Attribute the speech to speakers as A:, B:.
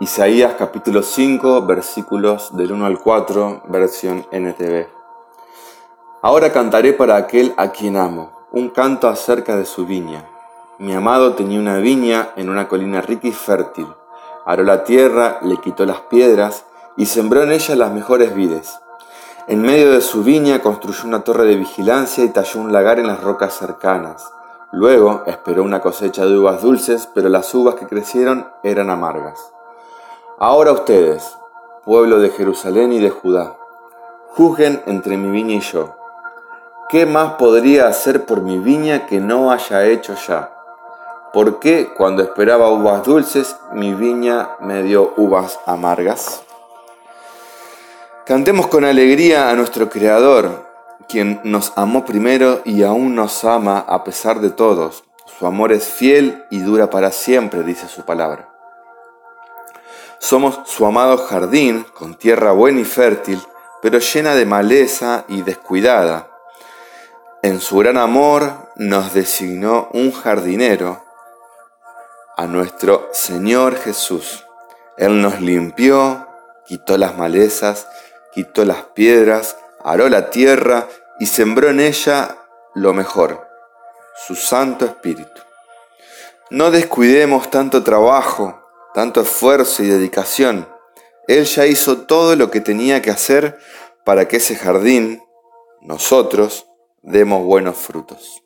A: Isaías capítulo 5 versículos del 1 al 4, versión NTV. Ahora cantaré para aquel a quien amo, un canto acerca de su viña. Mi amado tenía una viña en una colina rica y fértil. Aró la tierra, le quitó las piedras y sembró en ella las mejores vides. En medio de su viña construyó una torre de vigilancia y talló un lagar en las rocas cercanas. Luego esperó una cosecha de uvas dulces, pero las uvas que crecieron eran amargas. Ahora ustedes, pueblo de Jerusalén y de Judá, juzguen entre mi viña y yo. ¿Qué más podría hacer por mi viña que no haya hecho ya? ¿Por qué cuando esperaba uvas dulces mi viña me dio uvas amargas? Cantemos con alegría a nuestro Creador, quien nos amó primero y aún nos ama a pesar de todos. Su amor es fiel y dura para siempre, dice su palabra. Somos su amado jardín, con tierra buena y fértil, pero llena de maleza y descuidada. En su gran amor nos designó un jardinero, a nuestro Señor Jesús. Él nos limpió, quitó las malezas, quitó las piedras, aró la tierra y sembró en ella lo mejor, su Santo Espíritu. No descuidemos tanto trabajo, tanto esfuerzo y dedicación. Él ya hizo todo lo que tenía que hacer para que ese jardín, nosotros, demos buenos frutos.